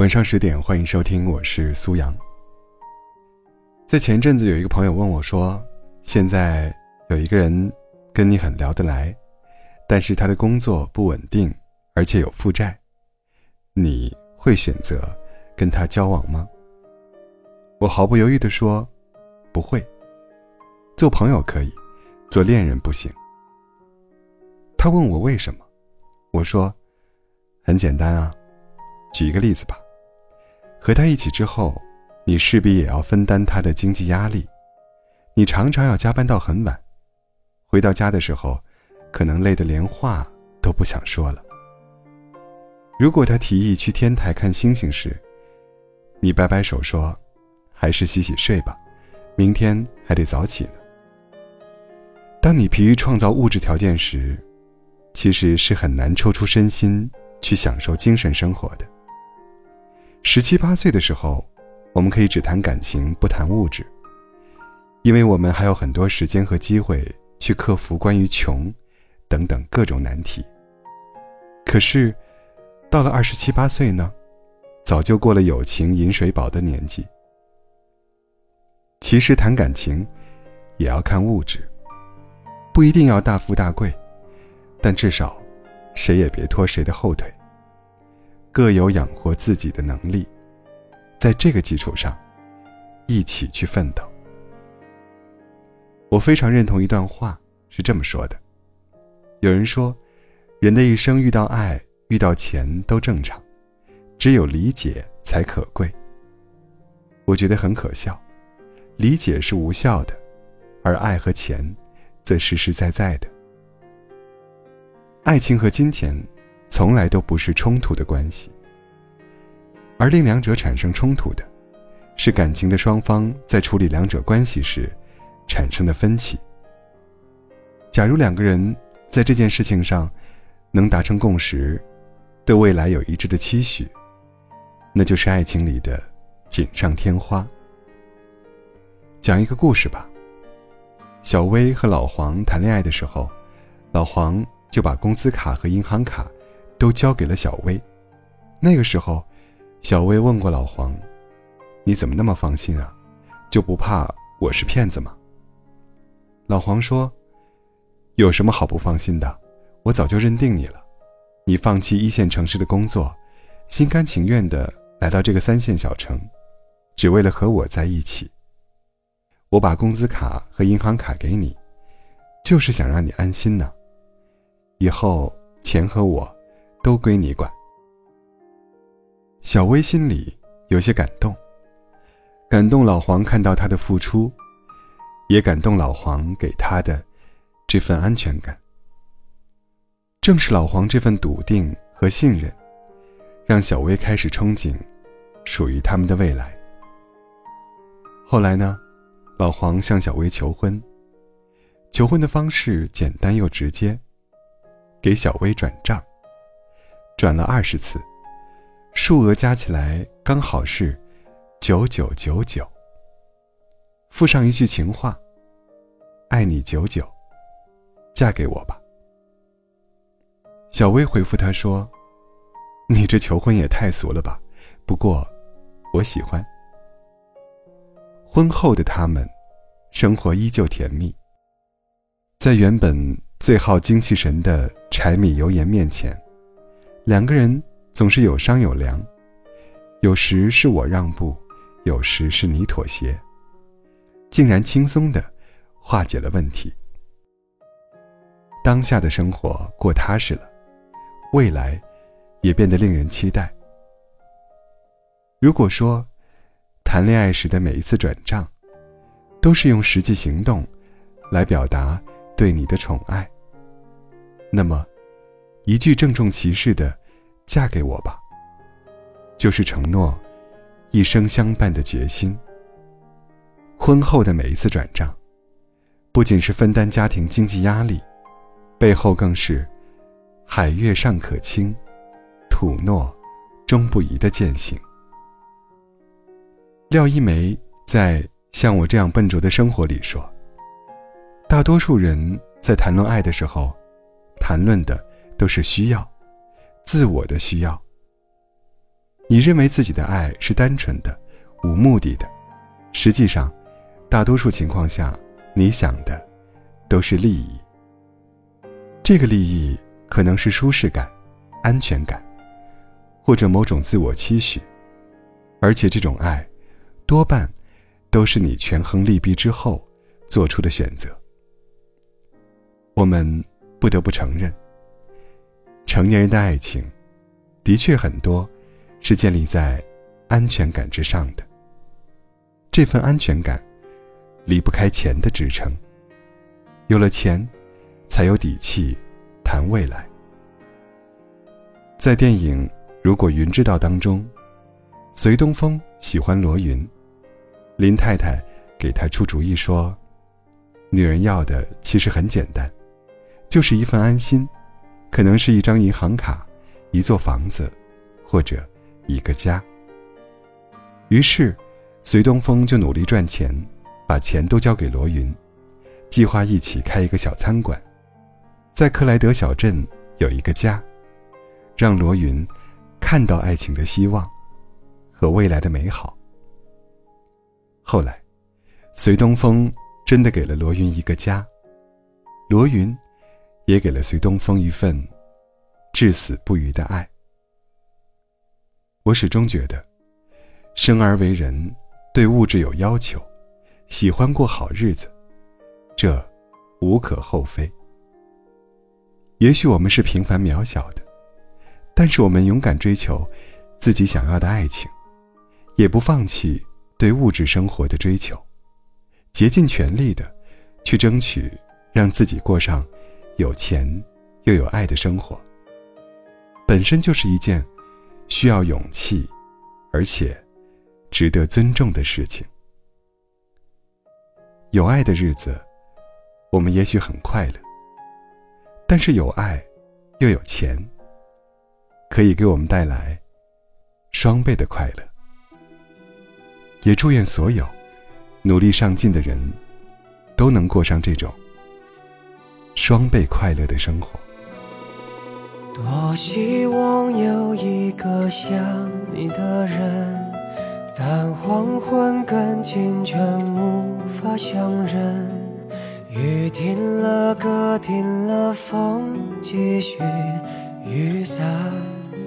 晚上十点，欢迎收听，我是苏阳。在前阵子，有一个朋友问我说：“现在有一个人跟你很聊得来，但是他的工作不稳定，而且有负债，你会选择跟他交往吗？”我毫不犹豫地说：“不会。做朋友可以，做恋人不行。”他问我为什么，我说：“很简单啊，举一个例子吧。”和他一起之后，你势必也要分担他的经济压力，你常常要加班到很晚，回到家的时候，可能累得连话都不想说了。如果他提议去天台看星星时，你摆摆手说：“还是洗洗睡吧，明天还得早起呢。”当你疲于创造物质条件时，其实是很难抽出身心去享受精神生活的。十七八岁的时候，我们可以只谈感情不谈物质，因为我们还有很多时间和机会去克服关于穷等等各种难题。可是，到了二十七八岁呢，早就过了有情饮水饱的年纪。其实谈感情，也要看物质，不一定要大富大贵，但至少，谁也别拖谁的后腿。各有养活自己的能力，在这个基础上，一起去奋斗。我非常认同一段话，是这么说的：有人说，人的一生遇到爱、遇到钱都正常，只有理解才可贵。我觉得很可笑，理解是无效的，而爱和钱，则实实在在的。爱情和金钱。从来都不是冲突的关系，而令两者产生冲突的，是感情的双方在处理两者关系时产生的分歧。假如两个人在这件事情上能达成共识，对未来有一致的期许，那就是爱情里的锦上添花。讲一个故事吧。小薇和老黄谈恋爱的时候，老黄就把工资卡和银行卡。都交给了小薇。那个时候，小薇问过老黄：“你怎么那么放心啊？就不怕我是骗子吗？”老黄说：“有什么好不放心的？我早就认定你了。你放弃一线城市的工作，心甘情愿的来到这个三线小城，只为了和我在一起。我把工资卡和银行卡给你，就是想让你安心呢。以后钱和我。”都归你管。小薇心里有些感动，感动老黄看到她的付出，也感动老黄给她的这份安全感。正是老黄这份笃定和信任，让小薇开始憧憬属于他们的未来。后来呢，老黄向小薇求婚，求婚的方式简单又直接，给小薇转账。转了二十次，数额加起来刚好是九九九九。附上一句情话：“爱你久久，嫁给我吧。”小薇回复他说：“你这求婚也太俗了吧，不过我喜欢。”婚后的他们，生活依旧甜蜜。在原本最耗精气神的柴米油盐面前。两个人总是有商有量，有时是我让步，有时是你妥协，竟然轻松的化解了问题。当下的生活过踏实了，未来也变得令人期待。如果说谈恋爱时的每一次转账，都是用实际行动来表达对你的宠爱，那么一句郑重其事的。嫁给我吧，就是承诺一生相伴的决心。婚后的每一次转账，不仅是分担家庭经济压力，背后更是海月尚可倾，土诺终不移的践行。廖一梅在《像我这样笨拙的生活》里说：“大多数人在谈论爱的时候，谈论的都是需要。”自我的需要，你认为自己的爱是单纯的、无目的的，实际上，大多数情况下，你想的都是利益。这个利益可能是舒适感、安全感，或者某种自我期许，而且这种爱，多半都是你权衡利弊之后做出的选择。我们不得不承认，成年人的爱情，的确很多。是建立在安全感之上的。这份安全感离不开钱的支撑。有了钱，才有底气谈未来。在电影《如果云知道》当中，隋东风喜欢罗云，林太太给他出主意说：“女人要的其实很简单，就是一份安心，可能是一张银行卡，一座房子，或者……”一个家。于是，隋东风就努力赚钱，把钱都交给罗云，计划一起开一个小餐馆，在克莱德小镇有一个家，让罗云看到爱情的希望和未来的美好。后来，隋东风真的给了罗云一个家，罗云也给了隋东风一份至死不渝的爱。我始终觉得，生而为人，对物质有要求，喜欢过好日子，这无可厚非。也许我们是平凡渺小的，但是我们勇敢追求自己想要的爱情，也不放弃对物质生活的追求，竭尽全力的去争取让自己过上有钱又有爱的生活，本身就是一件。需要勇气，而且值得尊重的事情。有爱的日子，我们也许很快乐。但是有爱，又有钱，可以给我们带来双倍的快乐。也祝愿所有努力上进的人，都能过上这种双倍快乐的生活。多希望有一个像你的人，但黄昏跟清晨无法相认。雨停了，歌停了，风继续，雨伞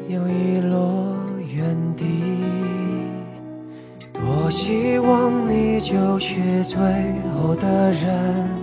又遗落原地。多希望你就是最后的人。